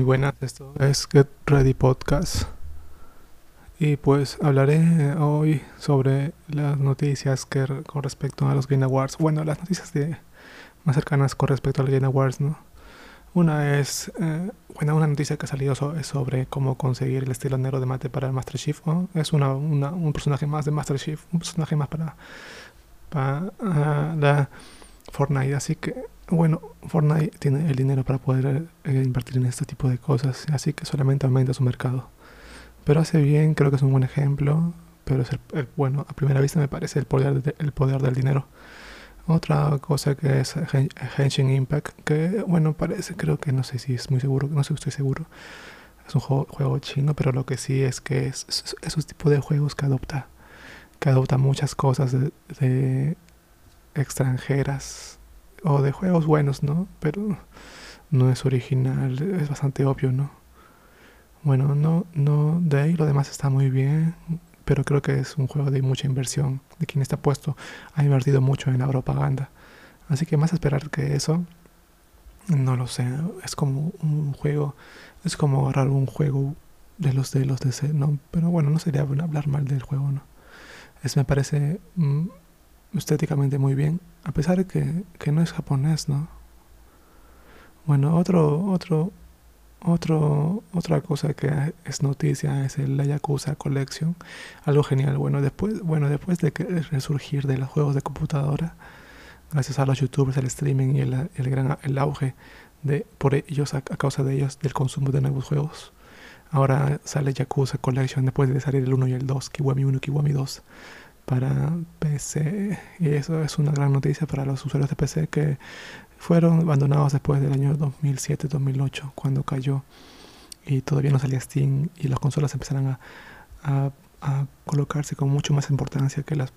Muy buenas, esto es Get Ready Podcast. Y pues hablaré hoy sobre las noticias que con respecto a los Game Awards. Bueno, las noticias de, más cercanas con respecto a los Game Awards, ¿no? Una es, eh, bueno, una noticia que ha salido es sobre cómo conseguir el estilo negro de mate para el Master Chief. Es una, un personaje más de Master Chief, un personaje más para, para ah, la Fortnite. Así que, bueno, Fortnite tiene el dinero para poder eh, invertir en este tipo de cosas, así que solamente aumenta su mercado. Pero hace bien, creo que es un buen ejemplo, pero es el, bueno, a primera vista me parece el poder, el poder del dinero. Otra cosa que es Henshin Impact, que bueno, parece, creo que no sé si es muy seguro, no sé si estoy seguro. Es un juego, chino, pero lo que sí es que es, esos tipos de juegos que adopta, que adopta muchas cosas de extranjeras o de juegos buenos, ¿no? Pero no es original, es bastante obvio, ¿no? Bueno, no, no, de ahí lo demás está muy bien, pero creo que es un juego de mucha inversión, de quien está puesto, ha invertido mucho en la propaganda. Así que más esperar que eso, no lo sé, es como un juego, es como agarrar un juego de los de los DC, no, pero bueno, no sería hablar mal del juego, ¿no? Es me parece mm, estéticamente muy bien, a pesar de que, que no es japonés, ¿no? Bueno, otro, otro, otro, otra cosa que es noticia es el Yakuza Collection, algo genial. Bueno, después, bueno, después de que resurgir de los juegos de computadora, gracias a los youtubers, el streaming y el, el gran el auge de por ellos a, causa de ellos del consumo de nuevos juegos. Ahora sale Yakuza Collection después de salir el 1 y el 2, Kiwami 1 y Kiwami 2 para PC y eso es una gran noticia para los usuarios de PC que fueron abandonados después del año 2007-2008 cuando cayó. Y todavía no salía Steam y las consolas empezaron a, a, colocarse con mucho más importancia que las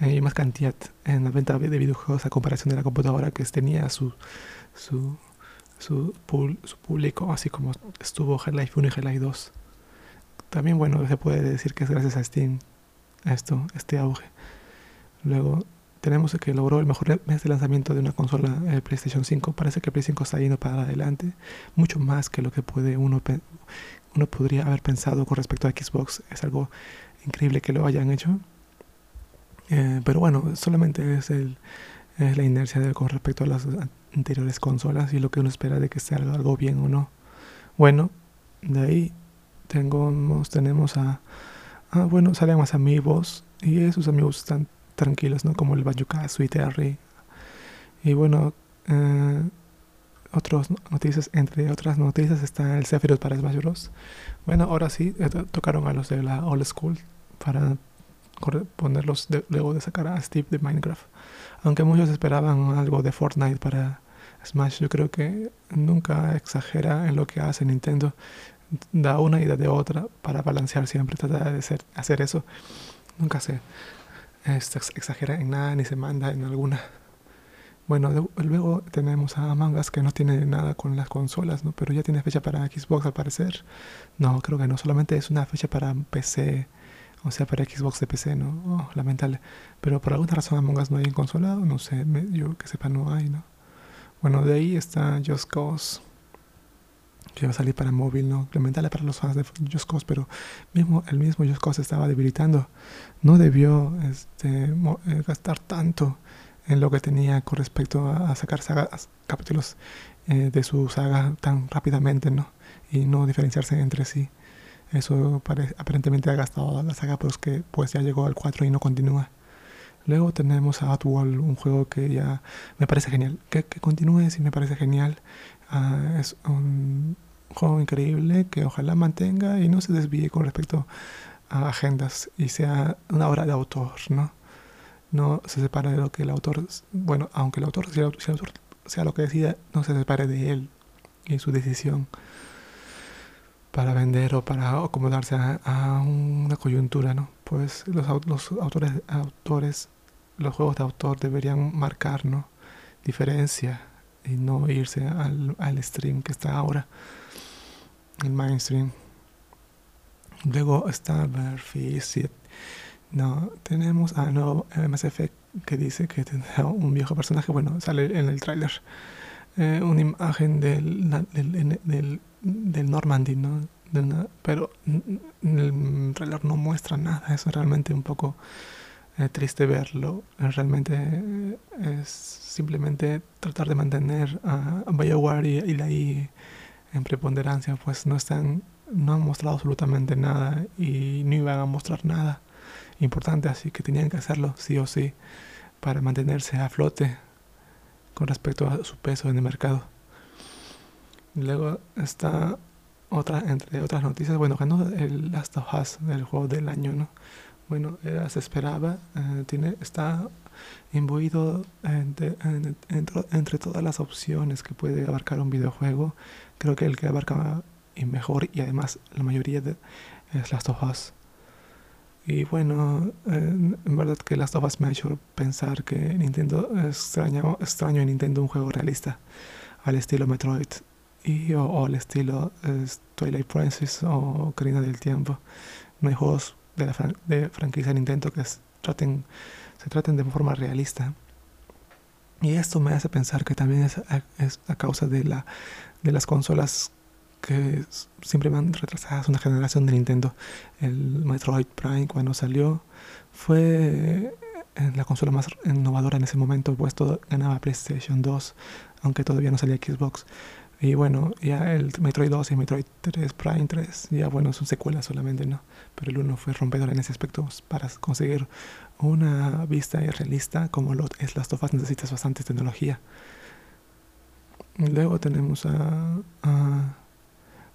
eh, y más cantidad en la venta de videojuegos a comparación de la computadora que tenía su su su, su público así como estuvo Half-Life 1 y Half-Life 2 también bueno se puede decir que es gracias a Steam esto, este auge. Luego tenemos que logró el mejor mes de lanzamiento de una consola, el PlayStation 5. Parece que el Play 5 está yendo para adelante, mucho más que lo que puede uno, uno podría haber pensado con respecto a Xbox. Es algo increíble que lo hayan hecho. Eh, pero bueno, solamente es, el, es la inercia de, con respecto a las anteriores consolas y lo que uno espera de que sea algo bien o no. Bueno, de ahí tengo, tenemos a ah, bueno, salen más amigos y esos amigos están tranquilos, ¿no? Como el Bayukazu y Terry. Y bueno, eh, otras noticias, entre otras noticias está el Sephiroth para Smash Bros. Bueno, ahora sí, eh, tocaron a los de la Old School para ponerlos luego de sacar a Steve de Minecraft. Aunque muchos esperaban algo de Fortnite para Smash, yo creo que nunca exagera en lo que hace Nintendo da una idea de otra para balancear siempre, trata de hacer eso. Nunca se exagera en nada ni se manda en alguna. Bueno, luego tenemos a Mangas que no tiene nada con las consolas, ¿no? Pero ya tiene fecha para Xbox al parecer. No, creo que no, solamente es una fecha para PC, o sea, para Xbox de PC, ¿no? Oh, lamentable. Pero por alguna razón Among Us no hay en consola, no sé, yo que sepa no hay, ¿no? Bueno, de ahí está Just Cause que a salir para móvil, ¿no? Lamentable para los fans de Just Cause, pero mismo, el mismo Just Cause estaba debilitando. No debió este, eh, gastar tanto en lo que tenía con respecto a, sacar sagas, capítulos eh, de su saga tan rápidamente, ¿no? Y no diferenciarse entre sí. Eso aparentemente ha gastado la saga, pero es que pues ya llegó al 4 y no continúa. Luego tenemos a Outworld, un juego que ya me parece genial. Que, continúe si me parece genial. Ah, es un juego increíble que ojalá mantenga y no se desvíe con respecto a agendas y sea una obra de autor, ¿no? No se separe de lo que el autor, bueno, aunque el autor, si el autor, sea lo que decida, no se separe de él y su decisión para vender o para acomodarse a, una coyuntura, ¿no? Pues los, los autores, autores, los juegos de autor deberían marcar, ¿no? Diferencia y no irse al, al stream que está ahora, el mainstream. Luego está Battlefield No, tenemos a nuevo MSF que dice que tendrá un viejo personaje. Bueno, sale en el tráiler eh, una imagen del, del, del Normandy, ¿no? pero el trailer no muestra nada, es realmente un poco eh, triste verlo. Realmente es simplemente tratar de mantener a, BioWare y, y la I en preponderancia, pues no están, no han mostrado absolutamente nada y no iban a mostrar nada importante, así que tenían que hacerlo sí o sí para mantenerse a flote con respecto a su peso en el mercado. Luego está otra, entre otras noticias, bueno, ganó el Last of Us, el juego del año, ¿no? Bueno, se esperaba, eh, tiene, está imbuido entre, entre, todas las opciones que puede abarcar un videojuego. Creo que el que abarca y mejor y además la mayoría de, es Last of Us. Y bueno, en verdad que Last of Us me ha hecho pensar que Nintendo extraño, extraño en Nintendo un juego realista al estilo Metroid y, o, al estilo Twilight Princess o Karina del Tiempo. No hay juegos de la de franquicia Nintendo que traten, se traten de forma realista. Y esto me hace pensar que también es a, es a causa de, la, de las consolas que siempre van retrasadas una generación de Nintendo. El Metroid Prime cuando salió fue eh, la consola más innovadora en ese momento, puesto ganaba PlayStation 2, aunque todavía no salía Xbox. Y bueno, ya el Metroid 2 y Metroid 3, Prime 3, ya bueno, son secuelas solamente, ¿no? Pero el uno fue rompedor en ese aspecto. Para conseguir una vista realista como lo es las tofas necesitas bastante tecnología. Luego tenemos a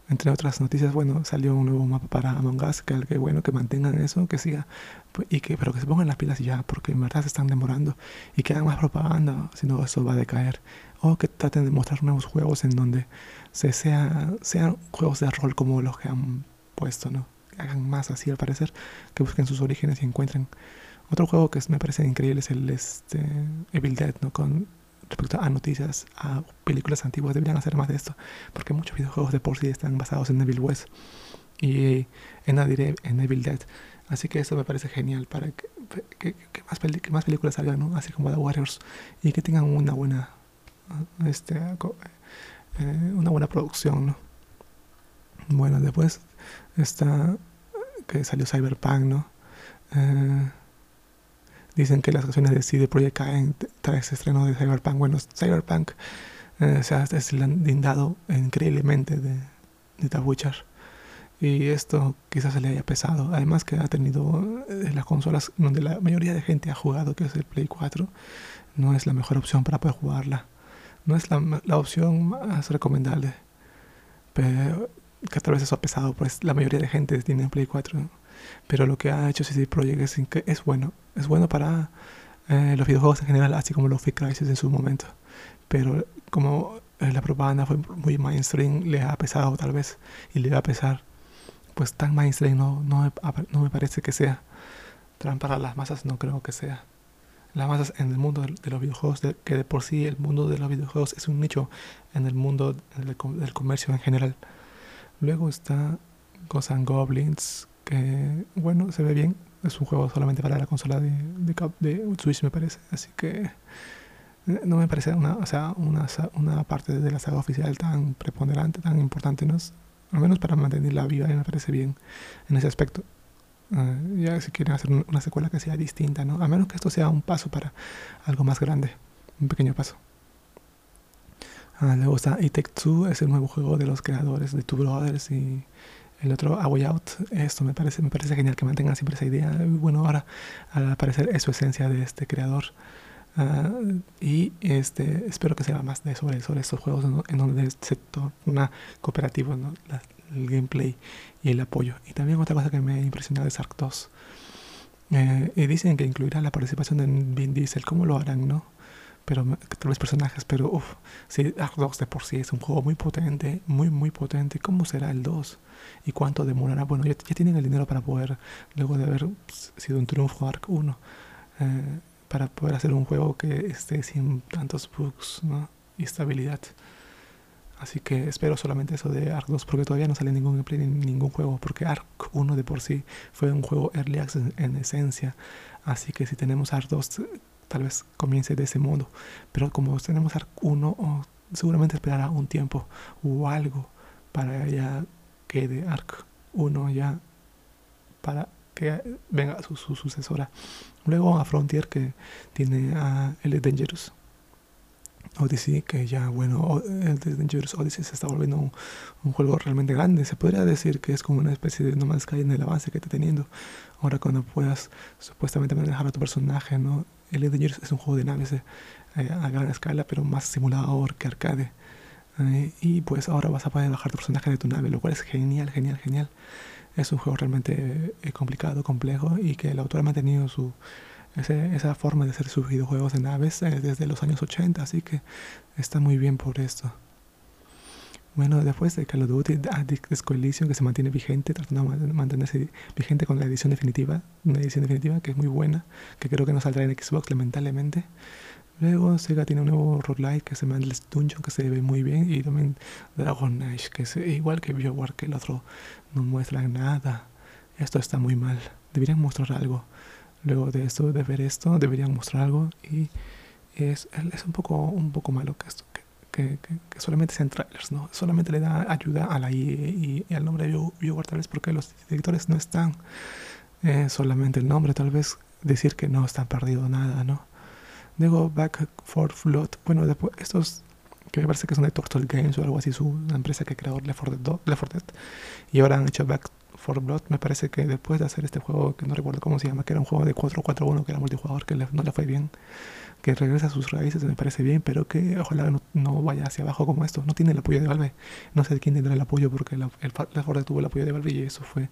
entre otras noticias, bueno, salió un nuevo mapa para Among Us, que, que bueno, que mantengan eso, que siga, pues, y que, pero que se pongan las pilas ya, porque en verdad se están demorando, y que hagan más propaganda, si no eso va a decaer. O que traten de mostrar nuevos juegos en donde se sea, sean juegos de rol como los que han puesto, ¿no? Que hagan más así al parecer, que busquen sus orígenes y encuentren. Otro juego que me parece increíble es el este, Evil Dead, ¿no? Con respecto a noticias, a películas antiguas, deberían hacer más de esto, porque muchos videojuegos de por sí están basados en Evil West y en, en Evil Dead. Así que eso me parece genial para que, que, más, más, películas salgan, ¿no? así como The Warriors, y que tengan una buena, este, eh, una buena producción. ¿no? Bueno, después está que salió Cyberpunk, ¿no? Eh, Dicen que las acciones de CD Projekt caen tras estreno de Cyberpunk. Bueno, Cyberpunk eh, se ha deslindado increíblemente de, de The Witcher. Y esto quizás se le haya pesado. Además que ha tenido eh, las consolas donde la mayoría de gente ha jugado, que es el Play 4, no es la mejor opción para poder jugarla. No es la, la opción más recomendable. Pero que tal vez eso ha pesado, pues la mayoría de gente tiene Play 4. Pero lo que ha hecho CD Projekt es, es bueno. Es bueno para eh, los videojuegos en general, así como los Free Crisis en su momento. Pero como eh, la propaganda fue muy mainstream, le ha pesado tal vez. Y le va a pesar. Pues tan mainstream no, no, no me parece que sea. Para las masas no creo que sea. Las masas en el mundo de los videojuegos, que de por sí el mundo de los videojuegos es un nicho en el mundo del, del comercio en general. Luego está Ghosts and Goblins, que bueno, se ve bien. Es un juego solamente para la consola de, de, Switch, me parece. Así que eh, no me parece una, o sea, una, una parte de la saga oficial tan preponderante, tan importante. ¿no? Al menos para mantenerla viva, me parece bien en ese aspecto. Uh, ya si quieren hacer una secuela que sea distinta, ¿no? A menos que esto sea un paso para algo más grande, un pequeño paso. Uh, luego está It Take Two, es el nuevo juego de los creadores de Two Brothers y el otro A Way Out. Esto me parece, me parece genial que mantengan siempre esa idea. Bueno, ahora al parecer es su esencia de este creador. Ah, y este espero que sea más de sobre, sobre estos juegos en donde se torna cooperativo ¿no? el gameplay y el apoyo. Y también otra cosa que me ha impresionado es Ark 2. Eh, y dicen que incluirá la participación de Vin Diesel. ¿Cómo lo harán, no? Pero tal vez personajes, pero uff, si Ark 2 de por sí es un juego muy potente, muy muy potente, ¿cómo será el 2? ¿Y cuánto demorará? Bueno, ya, tienen el dinero para poder, luego de haber sido un triunfo Ark 1, eh, para poder hacer un juego que esté sin tantos bugs ¿no? y estabilidad. Así que espero solamente eso de Ark 2 porque todavía no sale ningún gameplay ni ningún juego porque Ark 1 de por sí fue un juego early access en, esencia. Así que si tenemos Ark 2 tal vez comience de ese modo. Pero como tenemos Ark 1 seguramente esperará un tiempo o algo para ya que de Ark 1 ya para que venga su, su, sucesora. Luego a Frontier que tiene a el Dangerous Odyssey, que ya, bueno, el Dangerous Odyssey se está volviendo un, juego realmente grande. Se podría decir que es como una especie de No Man's Sky en el avance que está teniendo. Ahora cuando puedas supuestamente manejar a tu personaje, ¿no? El Dangerous es un juego de naves eh, a gran escala, pero más simulador que arcade. Eh, y pues ahora vas a poder bajar tu personaje de tu nave, lo cual es genial, genial, genial. Es un juego realmente eh, complicado, complejo y que el autor ha mantenido su esa forma de hacer sus videojuegos de naves eh, desde los años 80, así que está muy bien por esto. Bueno, después de Call of Duty Addict Coalition, que se mantiene vigente, tratando de mantenerse vigente con la edición definitiva, una edición definitiva que es muy buena, que creo que no saldrá en Xbox lamentablemente. Luego Sega tiene un nuevo roguelike que se llama Endless Dungeon, que se ve muy bien, y también Dragon Age, que es igual que BioWare, que el otro no muestra nada. Esto está muy mal, deberían mostrar algo luego de esto, de ver esto, deberían mostrar algo y es, es un, poco, un poco malo que esto, que, que, solamente sean trailers, ¿no? Solamente le da ayuda a la y, al nombre de BioWare tal vez porque los directores no están, eh, solamente el nombre, tal vez decir que no están perdido nada, ¿no? Luego Back for Flood, bueno, después estos que me parece que son de Turtle Games o algo así, su empresa que creó Left 4 Dead, y ahora han hecho Back for Blood, me parece que después de hacer este juego, que no recuerdo cómo se llama, que era un juego de 4-4-1, que era multijugador, que no le fue bien, que regresa a sus raíces, me parece bien, pero que ojalá no, vaya hacia abajo como esto. No tiene el apoyo de Valve. No sé quién tendrá el apoyo porque el, el, tuvo el apoyo de Valve y eso fue,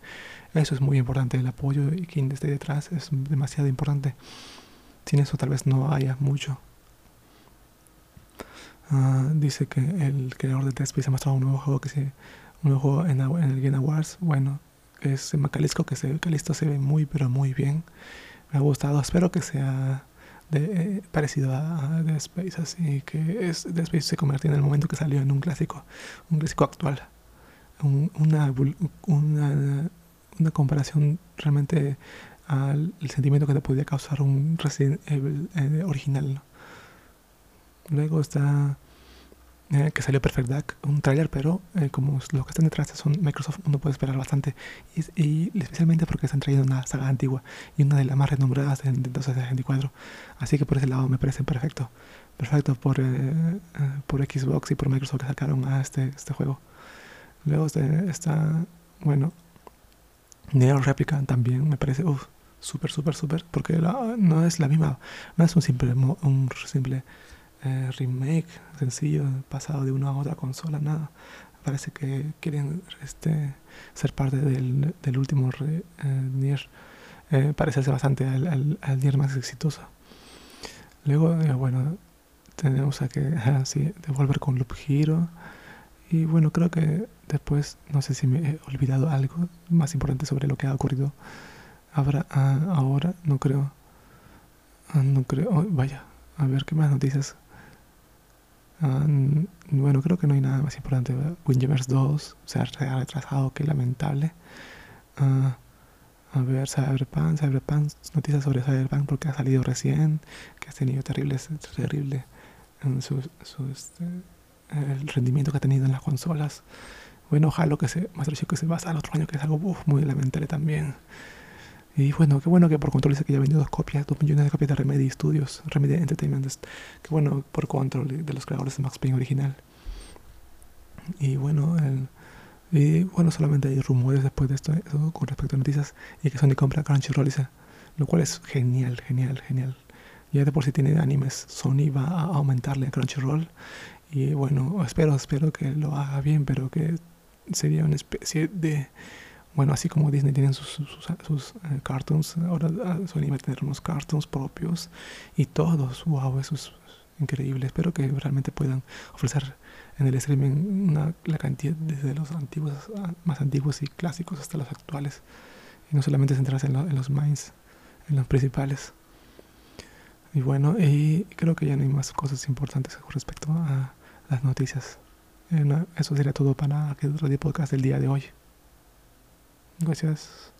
eso es muy importante. El apoyo y quien esté detrás es demasiado importante. Sin eso tal vez no haya mucho. Ah, dice que el creador de Dead Space ha mostrado un nuevo juego que se un nuevo juego en, en el Game Awards. Bueno, es Macalisco que se Calisto se ve muy pero muy bien. Me ha gustado espero que sea de, eh, parecido a, Dead Space así que es Dead Space se convirtió en el momento que salió en un clásico un clásico actual. Una, una, una comparación realmente al sentimiento que te podía causar un Resident Evil eh, original luego está eh, que salió Perfect Dark, un tráiler, pero eh, como los que están detrás son Microsoft, uno puede esperar bastante. Y, especialmente porque están trayendo una saga antigua y una de las más renombradas de Nintendo 64. Así que por ese lado me parece perfecto. Perfecto por, eh, por Xbox y por Microsoft que sacaron a este, este juego. Luego está, bueno, Neo Replica también me parece, uff, súper, súper, súper. Porque no es la misma, no es un simple, un simple eh, remake sencillo pasado de una a otra consola, nada. Parece que quieren este, ser parte del, del último re, eh, Nier. Eh, parecerse bastante al, al, Nier más exitoso. Luego, eh, bueno, tenemos a que así, devolver con Loop Hero. Y bueno, creo que después, no sé si me he olvidado algo más importante sobre lo que ha ocurrido ahora, ah, ahora no creo. Ah, no creo. Oh, vaya, a ver qué más noticias Ah, bueno, creo que no hay nada más importante. Windjammers 2 se ha retrasado, qué lamentable. Uh, a ver, Cyberpunk, Cyberpunk, noticias sobre Cyberpunk porque ha salido recién, que ha tenido terribles, terrible en su, su este, el rendimiento que ha tenido en las consolas. Bueno, ojalá que se, más que se pasa al otro año, que es algo muy lamentable también. Y bueno, qué bueno que por Control dice que ya vendió dos copias, dos millones de copias de Remedy Studios, Remedy Entertainment. Qué bueno por Control de los creadores de Max Payne original. Y bueno, y bueno, solamente hay rumores después de esto con respecto a noticias y que Sony compra Crunchyroll, lo cual es genial, genial, genial. Ya de por sí tiene animes, Sony va a aumentarle a Crunchyroll y bueno, espero, espero que lo haga bien, pero que sería una especie de bueno, así como Disney tiene sus, sus, eh, cartoons, ahora ah, Sony va a tener unos cartoons propios y todos, wow, eso es increíble. Espero que realmente puedan ofrecer en el streaming una, la cantidad desde los antiguos, ah, más antiguos y clásicos hasta los actuales. Y no solamente centrarse en, los mains, en los principales. Y bueno, y creo que ya no hay más cosas importantes con respecto a las noticias. Eh, eso sería todo para el Radio Podcast del día de hoy. Gracias.